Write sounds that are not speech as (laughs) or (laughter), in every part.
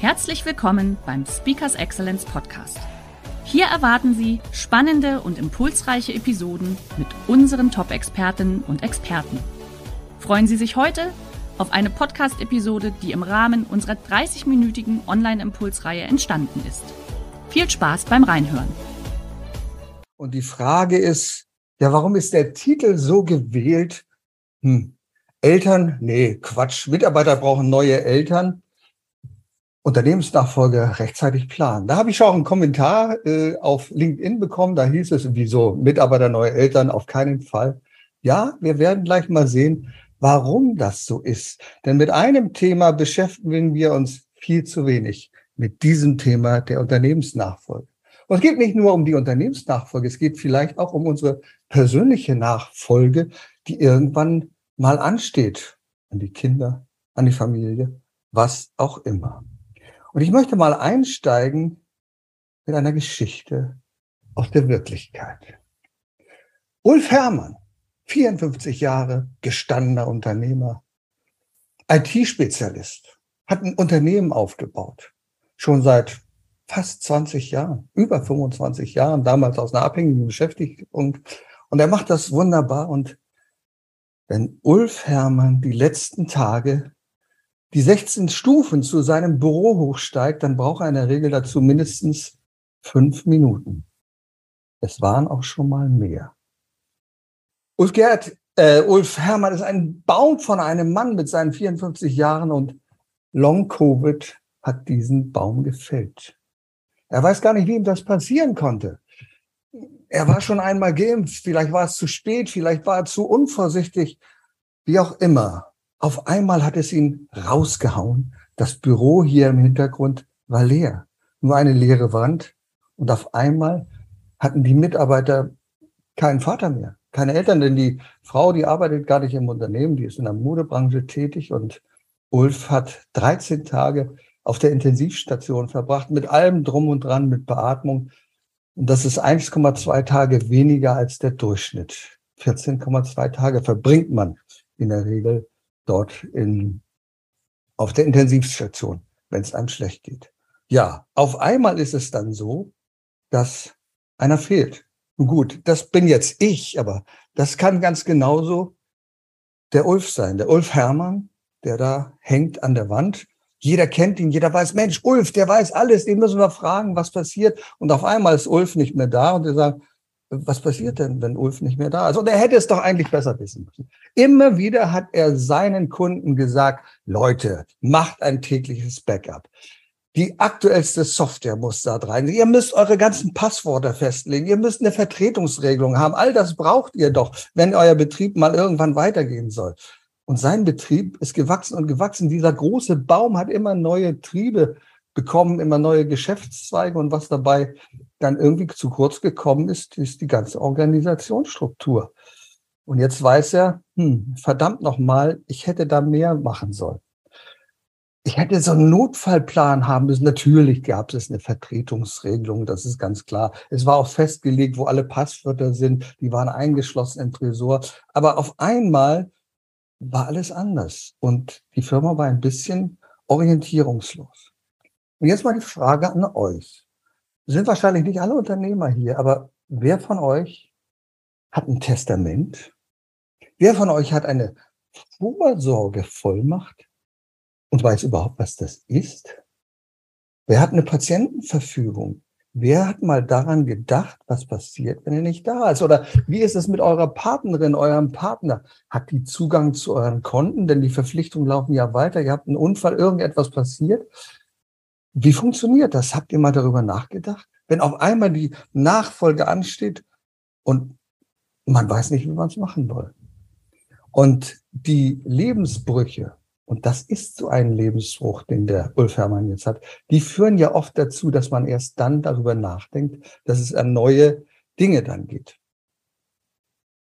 Herzlich willkommen beim Speakers Excellence Podcast. Hier erwarten Sie spannende und impulsreiche Episoden mit unseren Top-Expertinnen und Experten. Freuen Sie sich heute auf eine Podcast-Episode, die im Rahmen unserer 30-minütigen Online-Impulsreihe entstanden ist. Viel Spaß beim Reinhören. Und die Frage ist, ja, warum ist der Titel so gewählt? Hm. Eltern? Nee, Quatsch. Mitarbeiter brauchen neue Eltern. Unternehmensnachfolge rechtzeitig planen. Da habe ich auch einen Kommentar äh, auf LinkedIn bekommen. Da hieß es, wieso Mitarbeiter, neue Eltern, auf keinen Fall. Ja, wir werden gleich mal sehen, warum das so ist. Denn mit einem Thema beschäftigen wir uns viel zu wenig. Mit diesem Thema der Unternehmensnachfolge. Und es geht nicht nur um die Unternehmensnachfolge, es geht vielleicht auch um unsere persönliche Nachfolge, die irgendwann mal ansteht. An die Kinder, an die Familie, was auch immer. Und ich möchte mal einsteigen mit einer Geschichte aus der Wirklichkeit. Ulf Herrmann, 54 Jahre, gestandener Unternehmer, IT-Spezialist, hat ein Unternehmen aufgebaut, schon seit fast 20 Jahren, über 25 Jahren, damals aus einer abhängigen Beschäftigung. Und er macht das wunderbar. Und wenn Ulf Herrmann die letzten Tage die 16 Stufen zu seinem Büro hochsteigt, dann braucht er in der Regel dazu mindestens fünf Minuten. Es waren auch schon mal mehr. Ulf Gerd, äh, Ulf Herrmann ist ein Baum von einem Mann mit seinen 54 Jahren und Long Covid hat diesen Baum gefällt. Er weiß gar nicht, wie ihm das passieren konnte. Er war schon einmal geimpft, vielleicht war es zu spät, vielleicht war er zu unvorsichtig, wie auch immer. Auf einmal hat es ihn rausgehauen. Das Büro hier im Hintergrund war leer. Nur eine leere Wand. Und auf einmal hatten die Mitarbeiter keinen Vater mehr, keine Eltern, denn die Frau, die arbeitet gar nicht im Unternehmen, die ist in der Modebranche tätig und Ulf hat 13 Tage auf der Intensivstation verbracht, mit allem drum und dran, mit Beatmung. Und das ist 1,2 Tage weniger als der Durchschnitt. 14,2 Tage verbringt man in der Regel dort in, auf der Intensivstation, wenn es einem schlecht geht. Ja, auf einmal ist es dann so, dass einer fehlt. Gut, das bin jetzt ich, aber das kann ganz genauso der Ulf sein, der Ulf Hermann, der da hängt an der Wand. Jeder kennt ihn, jeder weiß, Mensch, Ulf, der weiß alles, den müssen wir fragen, was passiert. Und auf einmal ist Ulf nicht mehr da und wir sagen, was passiert denn, wenn Ulf nicht mehr da ist? Und er hätte es doch eigentlich besser wissen müssen. Immer wieder hat er seinen Kunden gesagt, Leute, macht ein tägliches Backup. Die aktuellste Software muss da rein. Ihr müsst eure ganzen Passworte festlegen. Ihr müsst eine Vertretungsregelung haben. All das braucht ihr doch, wenn euer Betrieb mal irgendwann weitergehen soll. Und sein Betrieb ist gewachsen und gewachsen. Dieser große Baum hat immer neue Triebe bekommen, immer neue Geschäftszweige und was dabei dann irgendwie zu kurz gekommen ist, ist die ganze Organisationsstruktur. Und jetzt weiß er, hm, verdammt nochmal, ich hätte da mehr machen sollen. Ich hätte so einen Notfallplan haben müssen. Natürlich gab es eine Vertretungsregelung, das ist ganz klar. Es war auch festgelegt, wo alle Passwörter sind, die waren eingeschlossen im Tresor. Aber auf einmal war alles anders und die Firma war ein bisschen orientierungslos. Und jetzt mal die Frage an euch sind wahrscheinlich nicht alle Unternehmer hier, aber wer von euch hat ein Testament? Wer von euch hat eine Vorsorgevollmacht und weiß überhaupt, was das ist? Wer hat eine Patientenverfügung? Wer hat mal daran gedacht, was passiert, wenn er nicht da ist? Oder wie ist es mit eurer Partnerin, eurem Partner? Hat die Zugang zu euren Konten? Denn die Verpflichtungen laufen ja weiter. Ihr habt einen Unfall, irgendetwas passiert. Wie funktioniert das? Habt ihr mal darüber nachgedacht? Wenn auf einmal die Nachfolge ansteht und man weiß nicht, wie man es machen soll. Und die Lebensbrüche, und das ist so ein Lebensbruch, den der Ulf Hermann jetzt hat, die führen ja oft dazu, dass man erst dann darüber nachdenkt, dass es an neue Dinge dann geht.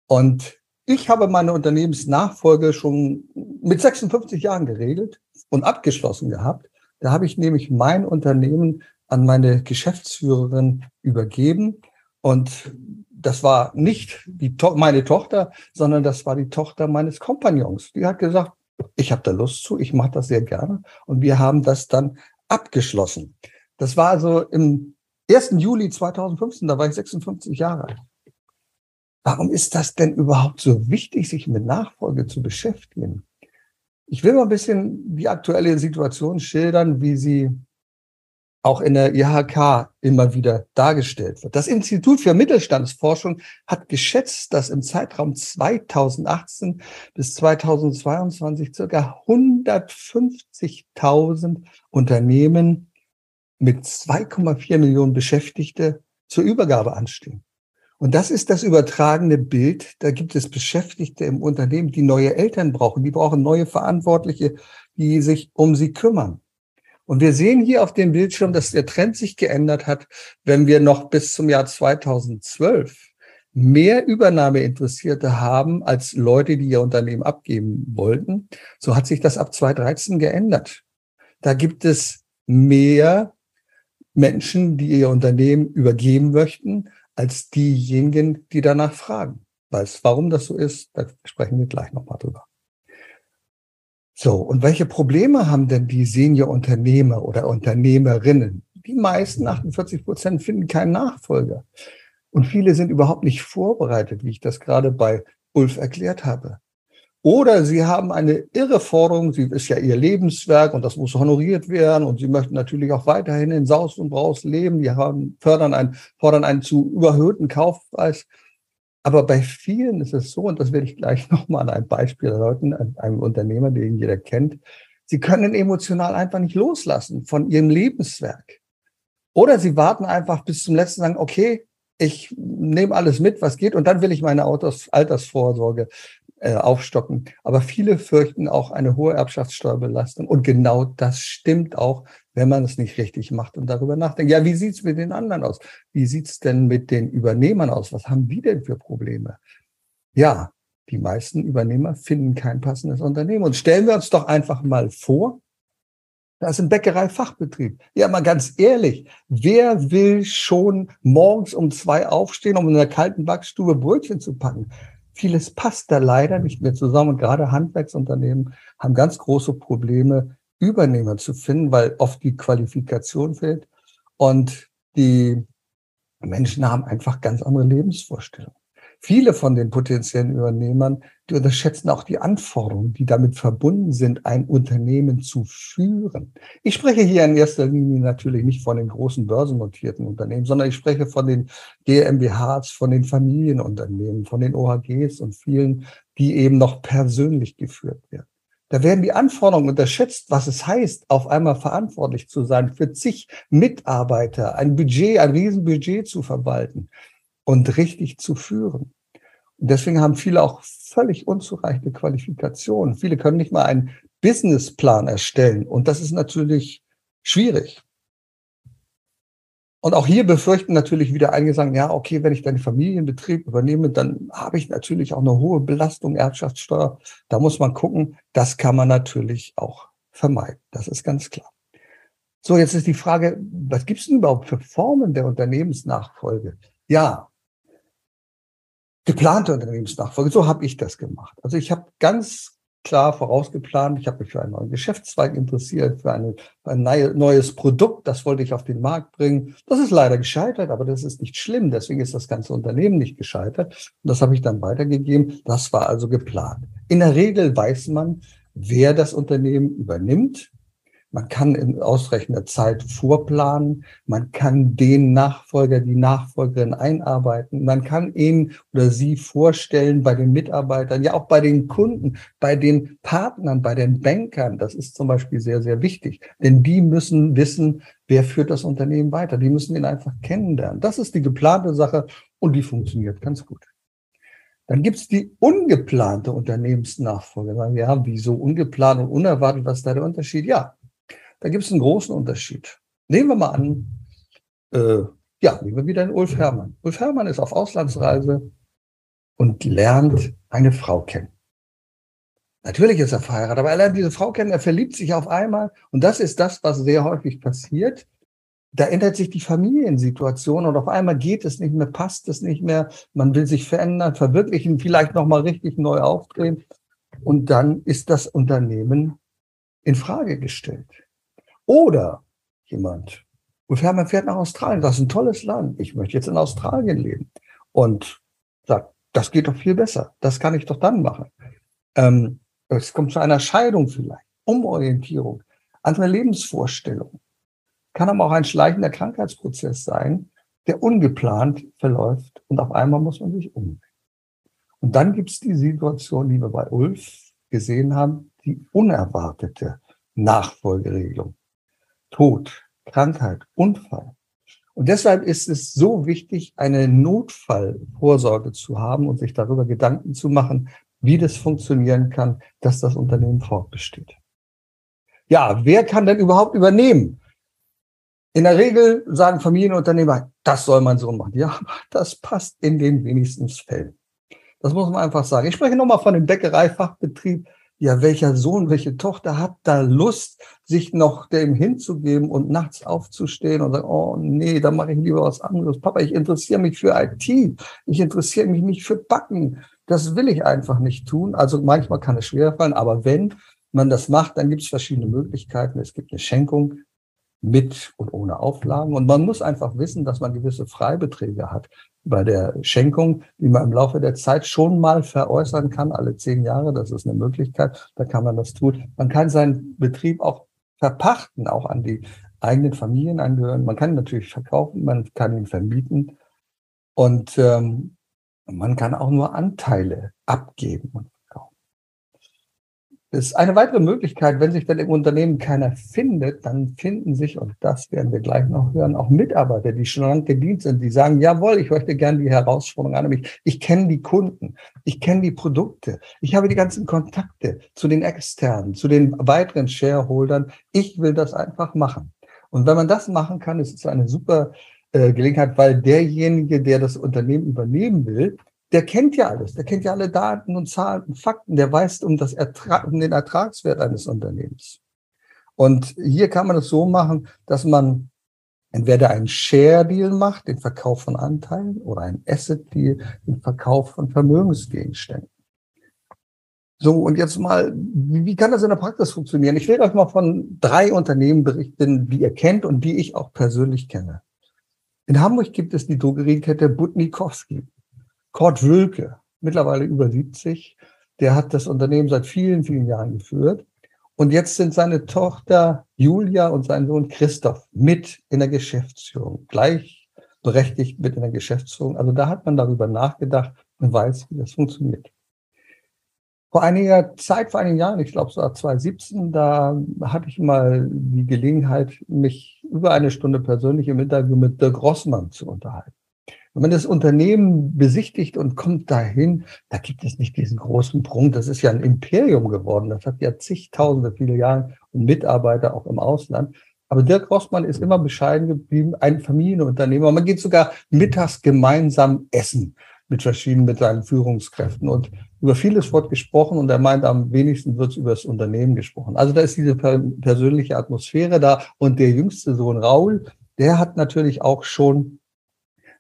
Und ich habe meine Unternehmensnachfolge schon mit 56 Jahren geregelt und abgeschlossen gehabt. Da habe ich nämlich mein Unternehmen an meine Geschäftsführerin übergeben. Und das war nicht die to meine Tochter, sondern das war die Tochter meines Kompagnons. Die hat gesagt, ich habe da Lust zu, ich mache das sehr gerne. Und wir haben das dann abgeschlossen. Das war also im 1. Juli 2015, da war ich 56 Jahre alt. Warum ist das denn überhaupt so wichtig, sich mit Nachfolge zu beschäftigen? Ich will mal ein bisschen die aktuelle Situation schildern, wie sie auch in der IHK immer wieder dargestellt wird. Das Institut für Mittelstandsforschung hat geschätzt, dass im Zeitraum 2018 bis 2022 circa 150.000 Unternehmen mit 2,4 Millionen Beschäftigte zur Übergabe anstehen. Und das ist das übertragene Bild. Da gibt es Beschäftigte im Unternehmen, die neue Eltern brauchen. Die brauchen neue Verantwortliche, die sich um sie kümmern. Und wir sehen hier auf dem Bildschirm, dass der Trend sich geändert hat, wenn wir noch bis zum Jahr 2012 mehr Übernahmeinteressierte haben als Leute, die ihr Unternehmen abgeben wollten. So hat sich das ab 2013 geändert. Da gibt es mehr Menschen, die ihr Unternehmen übergeben möchten, als diejenigen, die danach fragen. Weiß, warum das so ist, da sprechen wir gleich nochmal drüber. So, und welche Probleme haben denn die Senior-Unternehmer oder Unternehmerinnen? Die meisten, 48 Prozent, finden keinen Nachfolger. Und viele sind überhaupt nicht vorbereitet, wie ich das gerade bei Ulf erklärt habe. Oder sie haben eine irre Forderung, sie ist ja ihr Lebenswerk und das muss honoriert werden und sie möchten natürlich auch weiterhin in Saus und Braus leben. Die haben, fördern einen, fordern einen zu überhöhten Kaufpreis. Aber bei vielen ist es so, und das werde ich gleich (laughs) nochmal an einem Beispiel erläutern, an einem Unternehmer, den jeder kennt, sie können emotional einfach nicht loslassen von ihrem Lebenswerk. Oder sie warten einfach bis zum letzten sagen, okay, ich nehme alles mit, was geht, und dann will ich meine Autos, Altersvorsorge äh, aufstocken. Aber viele fürchten auch eine hohe Erbschaftssteuerbelastung. Und genau das stimmt auch, wenn man es nicht richtig macht und darüber nachdenkt. Ja, wie sieht's mit den anderen aus? Wie sieht's denn mit den Übernehmern aus? Was haben die denn für Probleme? Ja, die meisten Übernehmer finden kein passendes Unternehmen. Und stellen wir uns doch einfach mal vor, da ist ein Bäckerei-Fachbetrieb. Ja, mal ganz ehrlich, wer will schon morgens um zwei aufstehen, um in der kalten Backstube Brötchen zu packen? Vieles passt da leider nicht mehr zusammen. Und gerade Handwerksunternehmen haben ganz große Probleme, Übernehmer zu finden, weil oft die Qualifikation fehlt. Und die Menschen haben einfach ganz andere Lebensvorstellungen. Viele von den potenziellen Übernehmern, die unterschätzen auch die Anforderungen, die damit verbunden sind, ein Unternehmen zu führen. Ich spreche hier in erster Linie natürlich nicht von den großen börsennotierten Unternehmen, sondern ich spreche von den GmbHs, von den Familienunternehmen, von den OHGs und vielen, die eben noch persönlich geführt werden. Da werden die Anforderungen unterschätzt, was es heißt, auf einmal verantwortlich zu sein für zig Mitarbeiter, ein Budget, ein Riesenbudget zu verwalten und richtig zu führen. Deswegen haben viele auch völlig unzureichende Qualifikationen. Viele können nicht mal einen Businessplan erstellen. Und das ist natürlich schwierig. Und auch hier befürchten natürlich wieder einige sagen, ja, okay, wenn ich deinen Familienbetrieb übernehme, dann habe ich natürlich auch eine hohe Belastung, Erbschaftssteuer. Da muss man gucken, das kann man natürlich auch vermeiden. Das ist ganz klar. So, jetzt ist die Frage, was gibt es denn überhaupt für Formen der Unternehmensnachfolge? Ja, geplante Unternehmensnachfolge. So habe ich das gemacht. Also ich habe ganz klar vorausgeplant. Ich habe mich für einen neuen Geschäftszweig interessiert, für, eine, für ein neues Produkt. Das wollte ich auf den Markt bringen. Das ist leider gescheitert, aber das ist nicht schlimm. Deswegen ist das ganze Unternehmen nicht gescheitert. Und das habe ich dann weitergegeben. Das war also geplant. In der Regel weiß man, wer das Unternehmen übernimmt. Man kann in ausreichender Zeit vorplanen. Man kann den Nachfolger, die Nachfolgerin einarbeiten. Man kann ihn oder sie vorstellen bei den Mitarbeitern, ja auch bei den Kunden, bei den Partnern, bei den Bankern. Das ist zum Beispiel sehr, sehr wichtig. Denn die müssen wissen, wer führt das Unternehmen weiter. Die müssen ihn einfach kennenlernen. Das ist die geplante Sache und die funktioniert ganz gut. Dann gibt es die ungeplante Unternehmensnachfolge. Ja, wieso ungeplant und unerwartet? Was ist da der Unterschied? Ja, da gibt es einen großen Unterschied. Nehmen wir mal an, äh, ja, nehmen wir wieder den Ulf Hermann. Ulf Hermann ist auf Auslandsreise und lernt eine Frau kennen. Natürlich ist er verheiratet, aber er lernt diese Frau kennen, er verliebt sich auf einmal. Und das ist das, was sehr häufig passiert. Da ändert sich die Familiensituation und auf einmal geht es nicht mehr, passt es nicht mehr. Man will sich verändern, verwirklichen, vielleicht nochmal richtig neu aufdrehen. Und dann ist das Unternehmen in Frage gestellt. Oder jemand, Ulf Hermann fährt nach Australien, das ist ein tolles Land. Ich möchte jetzt in Australien leben. Und sagt, das geht doch viel besser. Das kann ich doch dann machen. Ähm, es kommt zu einer Scheidung vielleicht, Umorientierung, andere Lebensvorstellungen. Kann aber auch ein schleichender Krankheitsprozess sein, der ungeplant verläuft und auf einmal muss man sich umbringen. Und dann gibt es die Situation, die wir bei Ulf gesehen haben, die unerwartete Nachfolgeregelung. Tod, Krankheit, Unfall. Und deshalb ist es so wichtig, eine Notfallvorsorge zu haben und sich darüber Gedanken zu machen, wie das funktionieren kann, dass das Unternehmen fortbesteht. Ja, wer kann denn überhaupt übernehmen? In der Regel sagen Familienunternehmer, das soll man so machen. Ja, das passt in den wenigsten Fällen. Das muss man einfach sagen. Ich spreche nochmal von dem Bäckereifachbetrieb. Ja, welcher Sohn, welche Tochter hat da Lust, sich noch dem hinzugeben und nachts aufzustehen und sagen, oh nee, da mache ich lieber was anderes. Papa, ich interessiere mich für IT. Ich interessiere mich nicht für Backen. Das will ich einfach nicht tun. Also manchmal kann es schwer fallen, aber wenn man das macht, dann gibt es verschiedene Möglichkeiten. Es gibt eine Schenkung mit und ohne Auflagen. Und man muss einfach wissen, dass man gewisse Freibeträge hat bei der Schenkung, die man im Laufe der Zeit schon mal veräußern kann, alle zehn Jahre. Das ist eine Möglichkeit. Da kann man das tun. Man kann seinen Betrieb auch verpachten, auch an die eigenen Familien angehören. Man kann ihn natürlich verkaufen, man kann ihn vermieten. Und ähm, man kann auch nur Anteile abgeben. Das ist eine weitere Möglichkeit, wenn sich dann im Unternehmen keiner findet, dann finden sich, und das werden wir gleich noch hören, auch Mitarbeiter, die schon lange gedient sind, die sagen, jawohl, ich möchte gerne die Herausforderung an mich. Ich kenne die Kunden, ich kenne die Produkte, ich habe die ganzen Kontakte zu den externen, zu den weiteren Shareholdern. Ich will das einfach machen. Und wenn man das machen kann, ist es eine super äh, Gelegenheit, weil derjenige, der das Unternehmen übernehmen will, der kennt ja alles, der kennt ja alle Daten und Zahlen und Fakten, der weiß um, das Ertrag, um den Ertragswert eines Unternehmens. Und hier kann man es so machen, dass man entweder einen Share-Deal macht, den Verkauf von Anteilen, oder einen Asset-Deal, den Verkauf von Vermögensgegenständen. So, und jetzt mal, wie, kann das in der Praxis funktionieren? Ich will euch mal von drei Unternehmen berichten, die ihr kennt und die ich auch persönlich kenne. In Hamburg gibt es die Drogeriekette Butnikowski. Kurt Wülke, mittlerweile über 70, der hat das Unternehmen seit vielen, vielen Jahren geführt. Und jetzt sind seine Tochter Julia und sein Sohn Christoph mit in der Geschäftsführung, gleichberechtigt mit in der Geschäftsführung. Also da hat man darüber nachgedacht und weiß, wie das funktioniert. Vor einiger Zeit, vor einigen Jahren, ich glaube so 2017, da hatte ich mal die Gelegenheit, mich über eine Stunde persönlich im Interview mit Dirk Rossmann zu unterhalten. Wenn man das Unternehmen besichtigt und kommt dahin, da gibt es nicht diesen großen Prunk. Das ist ja ein Imperium geworden. Das hat ja zigtausende Filialen und Mitarbeiter auch im Ausland. Aber Dirk Rossmann ist immer bescheiden geblieben, ein Familienunternehmer. Man geht sogar mittags gemeinsam essen mit verschiedenen, mit seinen Führungskräften. Und über vieles wird gesprochen und er meint, am wenigsten wird über das Unternehmen gesprochen. Also da ist diese persönliche Atmosphäre da. Und der jüngste Sohn Raul, der hat natürlich auch schon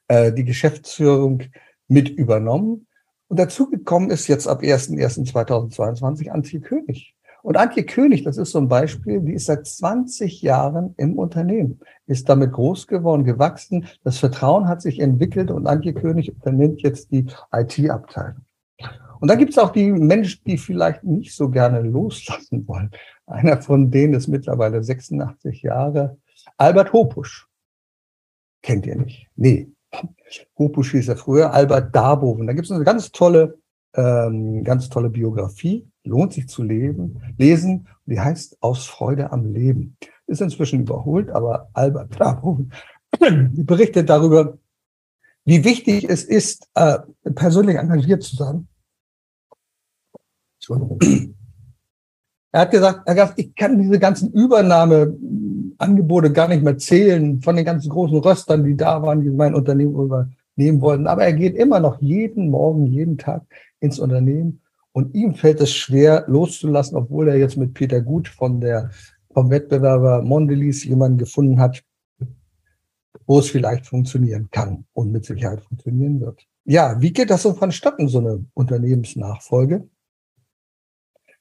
äh, die Geschäftsführung mit übernommen. Und dazu gekommen ist jetzt ab 1.1.2022 Antje König. Und Antje König, das ist so ein Beispiel, die ist seit 20 Jahren im Unternehmen, ist damit groß geworden, gewachsen. Das Vertrauen hat sich entwickelt und Antje König übernimmt jetzt die IT-Abteilung. Und da gibt es auch die Menschen, die vielleicht nicht so gerne loslassen wollen. Einer von denen ist mittlerweile 86 Jahre. Albert Hopusch. Kennt ihr nicht? Nee. Hopusch hieß er früher. Albert Darboven. Da gibt es eine ganz tolle, ähm, ganz tolle Biografie lohnt sich zu leben, lesen. Die heißt Aus Freude am Leben. Ist inzwischen überholt, aber Albert Bravo (clears throat) berichtet darüber, wie wichtig es ist, äh, persönlich engagiert zu sein. Er hat gesagt, Herr Gast, ich kann diese ganzen Übernahmeangebote gar nicht mehr zählen von den ganzen großen Röstern, die da waren, die mein Unternehmen übernehmen wollten. Aber er geht immer noch jeden Morgen, jeden Tag ins Unternehmen und ihm fällt es schwer loszulassen, obwohl er jetzt mit Peter Gut von der, vom Wettbewerber Mondelez jemanden gefunden hat, wo es vielleicht funktionieren kann und mit Sicherheit funktionieren wird. Ja, wie geht das so vonstatten, so eine Unternehmensnachfolge?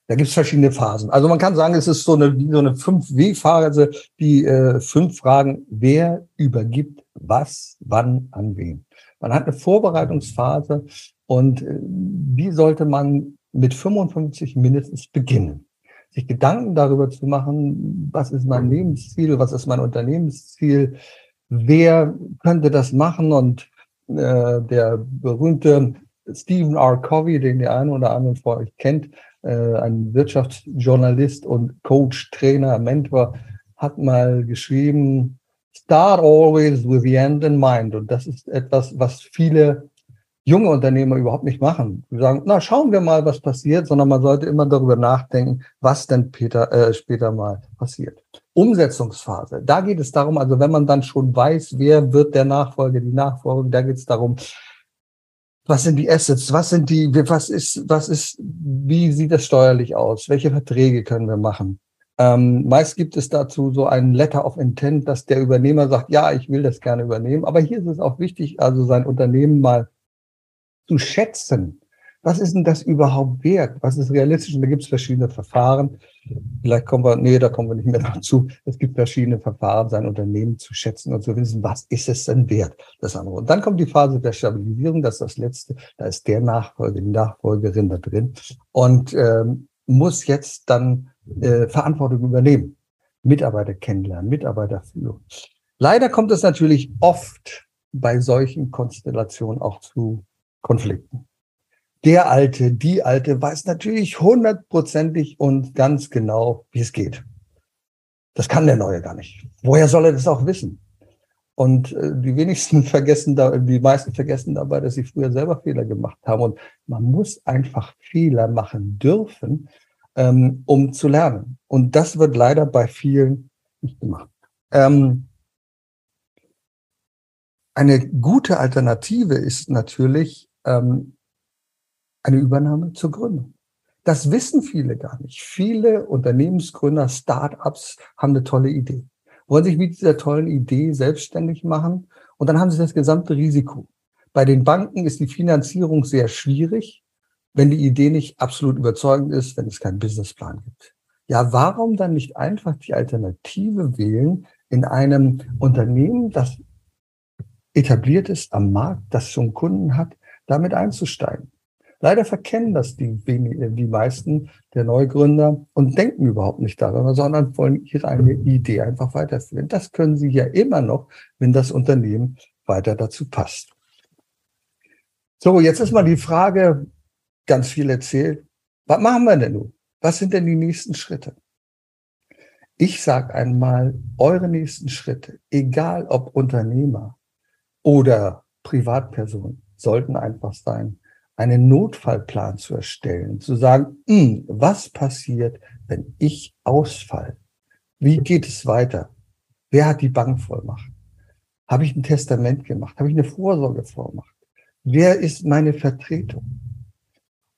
Da gibt es verschiedene Phasen. Also man kann sagen, es ist so eine, so eine 5W-Phase, die äh, fünf Fragen, wer übergibt was, wann, an wen. Man hat eine Vorbereitungsphase und äh, wie sollte man mit 55 mindestens beginnen? Sich Gedanken darüber zu machen, was ist mein Lebensziel, was ist mein Unternehmensziel, wer könnte das machen und äh, der berühmte Stephen R. Covey, den der eine oder andere von euch kennt, ein Wirtschaftsjournalist und Coach, Trainer, Mentor, hat mal geschrieben, Start always with the end in mind. Und das ist etwas, was viele junge Unternehmer überhaupt nicht machen. Sie sagen, na, schauen wir mal, was passiert, sondern man sollte immer darüber nachdenken, was denn Peter, äh, später mal passiert. Umsetzungsphase. Da geht es darum, also wenn man dann schon weiß, wer wird der Nachfolger, die Nachfolger, da geht es darum, was sind die Assets, was sind die, was ist, was ist, wie sieht das steuerlich aus, welche Verträge können wir machen. Ähm, meist gibt es dazu so ein Letter of Intent, dass der Übernehmer sagt, ja, ich will das gerne übernehmen. Aber hier ist es auch wichtig, also sein Unternehmen mal zu schätzen. Was ist denn das überhaupt wert? Was ist realistisch? Und da gibt es verschiedene Verfahren. Vielleicht kommen wir, nee, da kommen wir nicht mehr (laughs) dazu. Es gibt verschiedene Verfahren, sein Unternehmen zu schätzen und zu wissen, was ist es denn wert, das andere. Und dann kommt die Phase der Stabilisierung, das ist das Letzte. Da ist der Nachfolger, die Nachfolgerin da drin und ähm, muss jetzt dann äh, Verantwortung übernehmen. Mitarbeiter kennenlernen, Mitarbeiter führen. Leider kommt es natürlich oft bei solchen Konstellationen auch zu Konflikten der Alte, die Alte weiß natürlich hundertprozentig und ganz genau, wie es geht. Das kann der Neue gar nicht. Woher soll er das auch wissen? Und äh, die wenigsten (laughs) vergessen da, die meisten vergessen dabei, dass sie früher selber Fehler gemacht haben. Und man muss einfach Fehler machen dürfen, ähm, um zu lernen. Und das wird leider bei vielen nicht gemacht. Ähm, eine gute Alternative ist natürlich, ähm, eine Übernahme zur Gründung. Das wissen viele gar nicht. Viele Unternehmensgründer, Start-ups haben eine tolle Idee, wollen sich mit dieser tollen Idee selbstständig machen und dann haben sie das gesamte Risiko. Bei den Banken ist die Finanzierung sehr schwierig, wenn die Idee nicht absolut überzeugend ist, wenn es keinen Businessplan gibt. Ja, warum dann nicht einfach die Alternative wählen in einem Unternehmen, das etabliert ist am Markt, das schon Kunden hat, damit einzusteigen? Leider verkennen das die, die meisten der Neugründer und denken überhaupt nicht daran, sondern wollen ihre eine Idee einfach weiterführen. Das können sie ja immer noch, wenn das Unternehmen weiter dazu passt. So, jetzt ist mal die Frage, ganz viel erzählt. Was machen wir denn nun? Was sind denn die nächsten Schritte? Ich sage einmal, eure nächsten Schritte, egal ob Unternehmer oder Privatperson, sollten einfach sein, einen Notfallplan zu erstellen, zu sagen, hm, was passiert, wenn ich ausfall? Wie geht es weiter? Wer hat die Bankvollmacht? Habe ich ein Testament gemacht? Habe ich eine Vorsorgevollmacht? Wer ist meine Vertretung?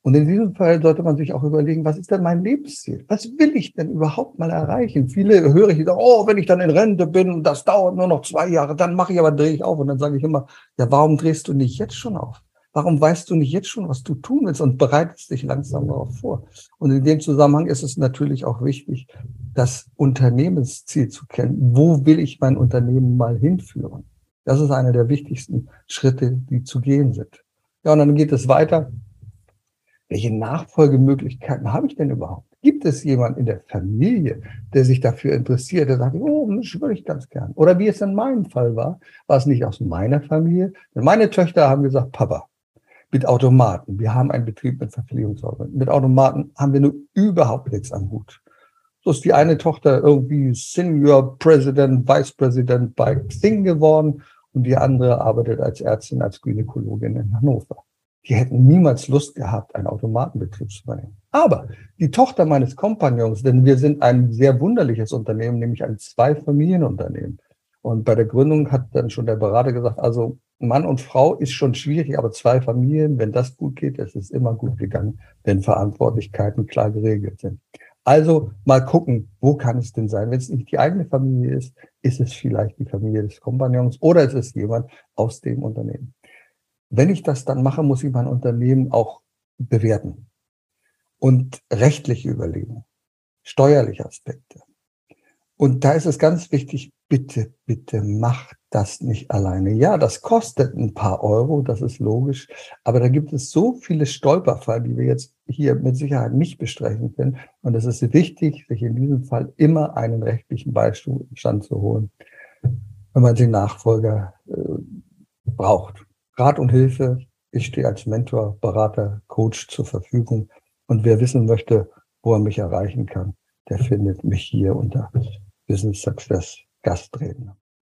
Und in diesem Fall sollte man sich auch überlegen, was ist denn mein Lebensziel? Was will ich denn überhaupt mal erreichen? Viele höre ich, oh, wenn ich dann in Rente bin und das dauert nur noch zwei Jahre, dann mache ich aber, drehe ich auf. Und dann sage ich immer, ja, warum drehst du nicht jetzt schon auf? Warum weißt du nicht jetzt schon, was du tun willst und bereitest dich langsam darauf vor? Und in dem Zusammenhang ist es natürlich auch wichtig, das Unternehmensziel zu kennen. Wo will ich mein Unternehmen mal hinführen? Das ist einer der wichtigsten Schritte, die zu gehen sind. Ja, und dann geht es weiter. Welche Nachfolgemöglichkeiten habe ich denn überhaupt? Gibt es jemanden in der Familie, der sich dafür interessiert, der sagt, oh, das würde ich ganz gern. Oder wie es in meinem Fall war, war es nicht aus meiner Familie. Denn meine Töchter haben gesagt, Papa, mit Automaten. Wir haben einen Betrieb mit Verpflegungssorgen. Mit Automaten haben wir nur überhaupt nichts am Hut. So ist die eine Tochter irgendwie Senior President, Vice President bei Xing geworden und die andere arbeitet als Ärztin, als Gynäkologin in Hannover. Die hätten niemals Lust gehabt, einen Automatenbetrieb zu übernehmen. Aber die Tochter meines Kompagnons, denn wir sind ein sehr wunderliches Unternehmen, nämlich ein Zwei-Familienunternehmen. Und bei der Gründung hat dann schon der Berater gesagt, also Mann und Frau ist schon schwierig, aber zwei Familien, wenn das gut geht, es ist immer gut gegangen, wenn Verantwortlichkeiten klar geregelt sind. Also mal gucken, wo kann es denn sein? Wenn es nicht die eigene Familie ist, ist es vielleicht die Familie des Kompagnons oder es ist jemand aus dem Unternehmen. Wenn ich das dann mache, muss ich mein Unternehmen auch bewerten und rechtlich überlegen, steuerliche Aspekte. Und da ist es ganz wichtig, bitte, bitte macht das nicht alleine. Ja, das kostet ein paar Euro, das ist logisch, aber da gibt es so viele Stolperfallen, die wir jetzt hier mit Sicherheit nicht bestreichen können. Und es ist wichtig, sich in diesem Fall immer einen rechtlichen Beistand zu holen, wenn man den Nachfolger äh, braucht. Rat und Hilfe. Ich stehe als Mentor, Berater, Coach zur Verfügung. Und wer wissen möchte, wo er mich erreichen kann, der findet mich hier unter Business Success Gastredner.